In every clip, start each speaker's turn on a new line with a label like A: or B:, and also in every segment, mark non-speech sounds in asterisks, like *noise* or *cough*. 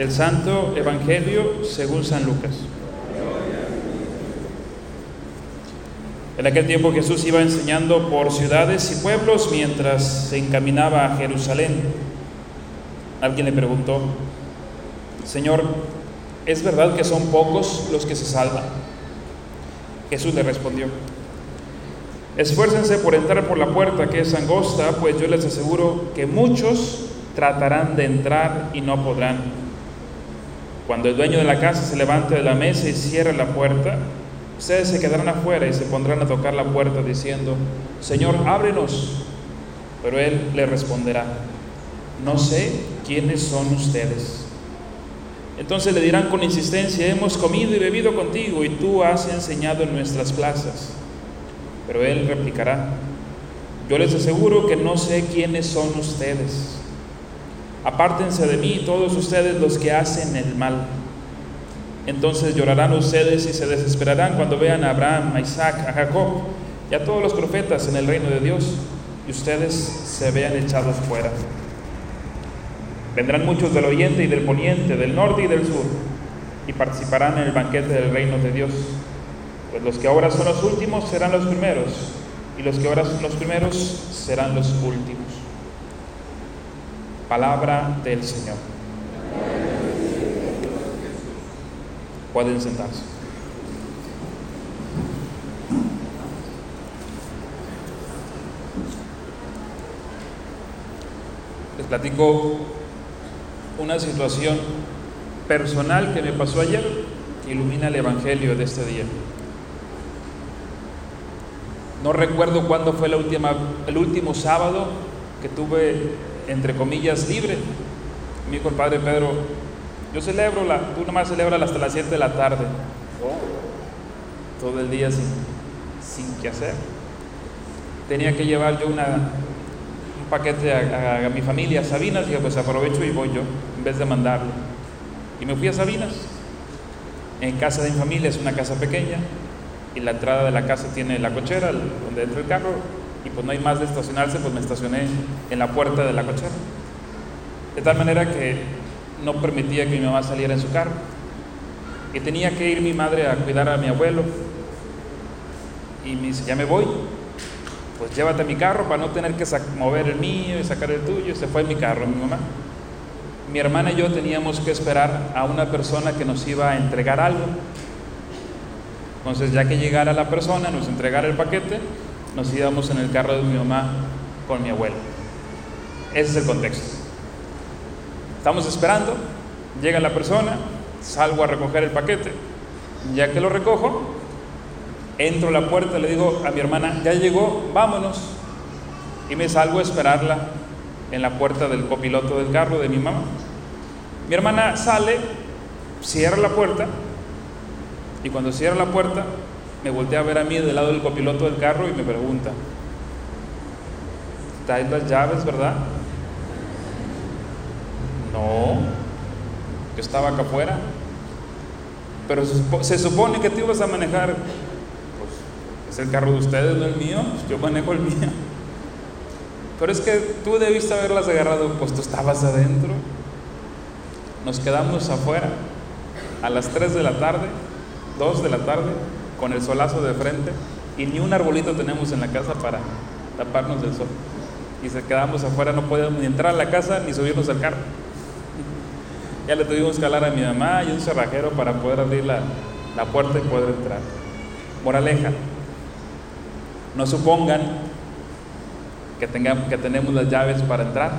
A: del Santo Evangelio según San Lucas. En aquel tiempo Jesús iba enseñando por ciudades y pueblos mientras se encaminaba a Jerusalén. Alguien le preguntó, Señor, ¿es verdad que son pocos los que se salvan? Jesús le respondió, esfuércense por entrar por la puerta que es angosta, pues yo les aseguro que muchos tratarán de entrar y no podrán. Cuando el dueño de la casa se levante de la mesa y cierre la puerta, ustedes se quedarán afuera y se pondrán a tocar la puerta diciendo, Señor, ábrenos. Pero él le responderá, no sé quiénes son ustedes. Entonces le dirán con insistencia, hemos comido y bebido contigo y tú has enseñado en nuestras plazas. Pero él replicará, yo les aseguro que no sé quiénes son ustedes. Apártense de mí todos ustedes los que hacen el mal. Entonces llorarán ustedes y se desesperarán cuando vean a Abraham, a Isaac, a Jacob y a todos los profetas en el reino de Dios y ustedes se vean echados fuera. Vendrán muchos del oriente y del poniente, del norte y del sur, y participarán en el banquete del reino de Dios. Pues los que ahora son los últimos serán los primeros, y los que ahora son los primeros serán los últimos. Palabra del Señor. Pueden sentarse. Les platico una situación personal que me pasó ayer que ilumina el Evangelio de este día. No recuerdo cuándo fue la última, el último sábado que tuve, entre comillas, libre. Me dijo el Padre Pedro, yo celebro, la, tú nomás celebras hasta las 7 de la tarde. Todo el día sin, sin qué hacer. Tenía que llevar yo una, paquete a, mi familia, a Sabinas, y pues aprovecho y voy yo, en vez de mandarlo. Y me fui a Sabinas. En casa de mi familia es una casa pequeña, y la entrada de la casa tiene la cochera, donde entra el carro, y pues no hay más de estacionarse, pues me estacioné en la puerta de la cochera. De tal manera que no permitía que mi mamá saliera en su carro. Y tenía que ir mi madre a cuidar a mi abuelo. Y me dice, ya me voy pues llévate mi carro para no tener que mover el mío y sacar el tuyo. Se fue mi carro, mi mamá. Mi hermana y yo teníamos que esperar a una persona que nos iba a entregar algo. Entonces, ya que llegara la persona, nos entregara el paquete, nos íbamos en el carro de mi mamá con mi abuelo. Ese es el contexto. Estamos esperando, llega la persona, salgo a recoger el paquete. Ya que lo recojo, Entro a la puerta, le digo a mi hermana, ya llegó, vámonos. Y me salgo a esperarla en la puerta del copiloto del carro de mi mamá. Mi hermana sale, cierra la puerta y cuando cierra la puerta me voltea a ver a mí del lado del copiloto del carro y me pregunta, ¿traes las llaves, verdad? No, yo estaba acá afuera, pero se supone que te ibas a manejar es el carro de ustedes, no el mío, pues yo manejo el mío. Pero es que tú debiste haberlas agarrado, pues tú estabas adentro. Nos quedamos afuera a las 3 de la tarde, 2 de la tarde, con el solazo de frente y ni un arbolito tenemos en la casa para taparnos del sol. Y se quedamos afuera, no podíamos ni entrar a la casa ni subirnos al carro. *laughs* Ya le tuvimos que hablar a mi mamá y un cerrajero para poder abrir la, la puerta y poder entrar. Moraleja, no supongan que, tengamos, que tenemos las llaves para entrar.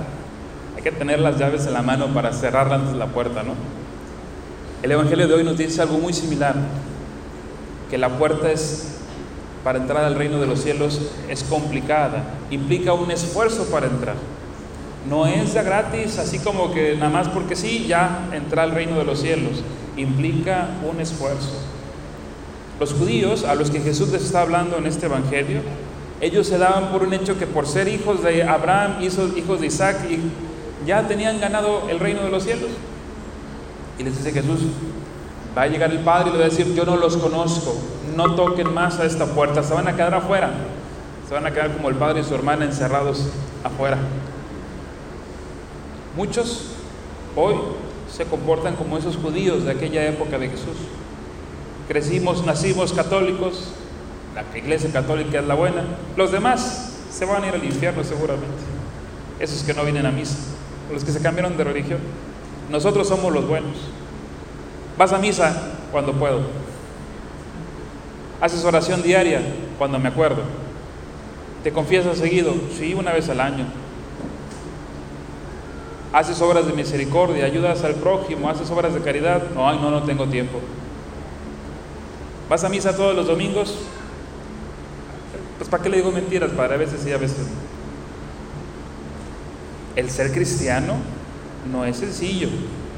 A: Hay que tener las llaves en la mano para cerrar antes la puerta, ¿no? El Evangelio de hoy nos dice algo muy similar, que la puerta es para entrar al reino de los cielos es complicada, implica un esfuerzo para entrar. No es gratis, así como que nada más porque sí, ya entrar al reino de los cielos. Implica un esfuerzo. Los judíos a los que Jesús les está hablando en este Evangelio, ellos se daban por un hecho que por ser hijos de Abraham, hijos de Isaac, ya tenían ganado el reino de los cielos. Y les dice Jesús, va a llegar el Padre y le va a decir, yo no los conozco, no toquen más a esta puerta, se van a quedar afuera, se van a quedar como el Padre y su hermana encerrados afuera. Muchos hoy se comportan como esos judíos de aquella época de Jesús. Crecimos, nacimos católicos, la iglesia católica es la buena, los demás se van a ir al infierno seguramente. Esos que no vienen a misa, los que se cambiaron de religión. Nosotros somos los buenos. Vas a misa cuando puedo. Haces oración diaria cuando me acuerdo. Te confiesas seguido, sí, una vez al año. Haces obras de misericordia, ayudas al prójimo, haces obras de caridad. No, no, no tengo tiempo. ¿Vas a misa todos los domingos? Pues ¿para qué le digo mentiras, padre? A veces sí, a veces no. El ser cristiano no es sencillo,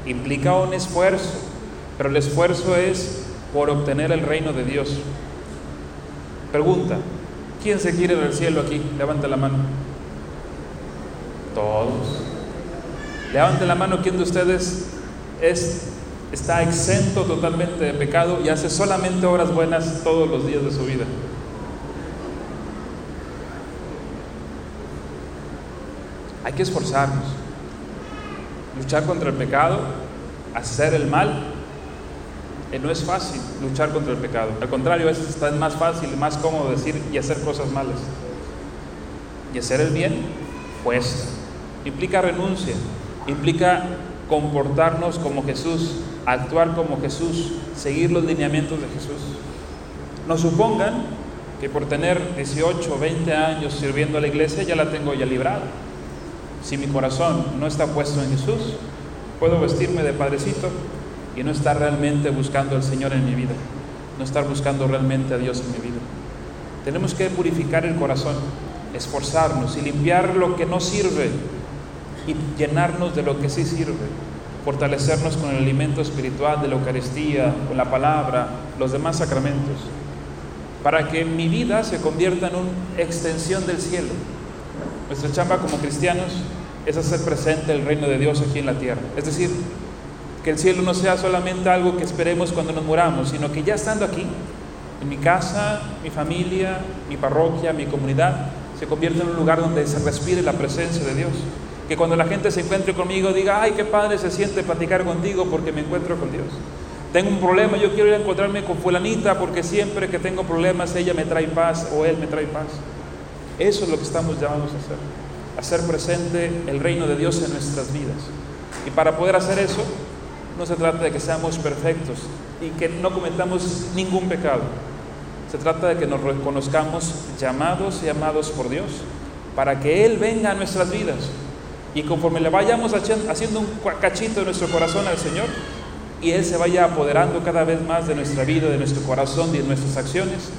A: implica un esfuerzo, pero el esfuerzo es por obtener el reino de Dios. Pregunta, ¿quién se quiere ir al cielo aquí? Levante la mano. Todos. Levante la mano, ¿quién de ustedes es, está exento totalmente de pecado y hace solamente obras buenas todos los días de su vida? Hay que esforzarnos, luchar contra el pecado, hacer el mal. No es fácil luchar contra el pecado. Al contrario, es está más fácil más cómodo decir y hacer cosas malas. Y hacer el bien cuesta. Implica renuncia, implica comportarnos como Jesús, actuar como Jesús, seguir los lineamientos de Jesús. No supongan que por tener 18 o 20 años sirviendo a la iglesia ya la tengo ya librada. Si mi corazón no está puesto en Jesús, puedo vestirme de padrecito y no estar realmente buscando al Señor en mi vida, no estar buscando realmente a Dios en mi vida. Tenemos que purificar el corazón, esforzarnos y limpiar lo que no sirve y llenarnos de lo que sí sirve, fortalecernos con el alimento espiritual de la Eucaristía, con la palabra, los demás sacramentos, para que mi vida se convierta en una extensión del cielo. Nuestra chamba como cristianos es hacer presente el reino de Dios aquí en la tierra. Es decir, que el cielo no sea solamente algo que esperemos cuando nos muramos, sino que ya estando aquí, en mi casa, mi familia, mi parroquia, mi comunidad, se convierta en un lugar donde se respire la presencia de Dios. Que cuando la gente se encuentre conmigo diga, ay, qué padre se siente platicar contigo porque me encuentro con Dios. Tengo un problema, yo quiero ir a encontrarme con fulanita porque siempre que tengo problemas ella me trae paz o él me trae paz. Eso es lo que estamos llamados a hacer, hacer presente el reino de Dios en nuestras vidas. Y para poder hacer eso, no se trata de que seamos perfectos y que no cometamos ningún pecado. Se trata de que nos reconozcamos llamados y amados por Dios para que Él venga a nuestras vidas. Y conforme le vayamos haciendo un cachito de nuestro corazón al Señor, y Él se vaya apoderando cada vez más de nuestra vida, de nuestro corazón y de nuestras acciones,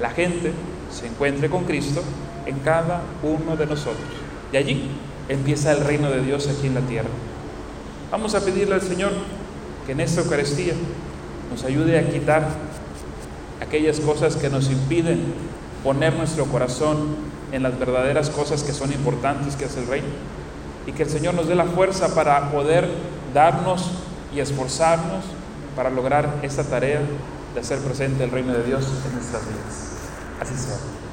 A: la gente se encuentre con Cristo en cada uno de nosotros. Y allí empieza el reino de Dios aquí en la tierra. Vamos a pedirle al Señor que en esta Eucaristía nos ayude a quitar aquellas cosas que nos impiden poner nuestro corazón en las verdaderas cosas que son importantes, que es el reino. Y que el Señor nos dé la fuerza para poder darnos y esforzarnos para lograr esta tarea de hacer presente el reino de Dios en nuestras vidas. Así sea.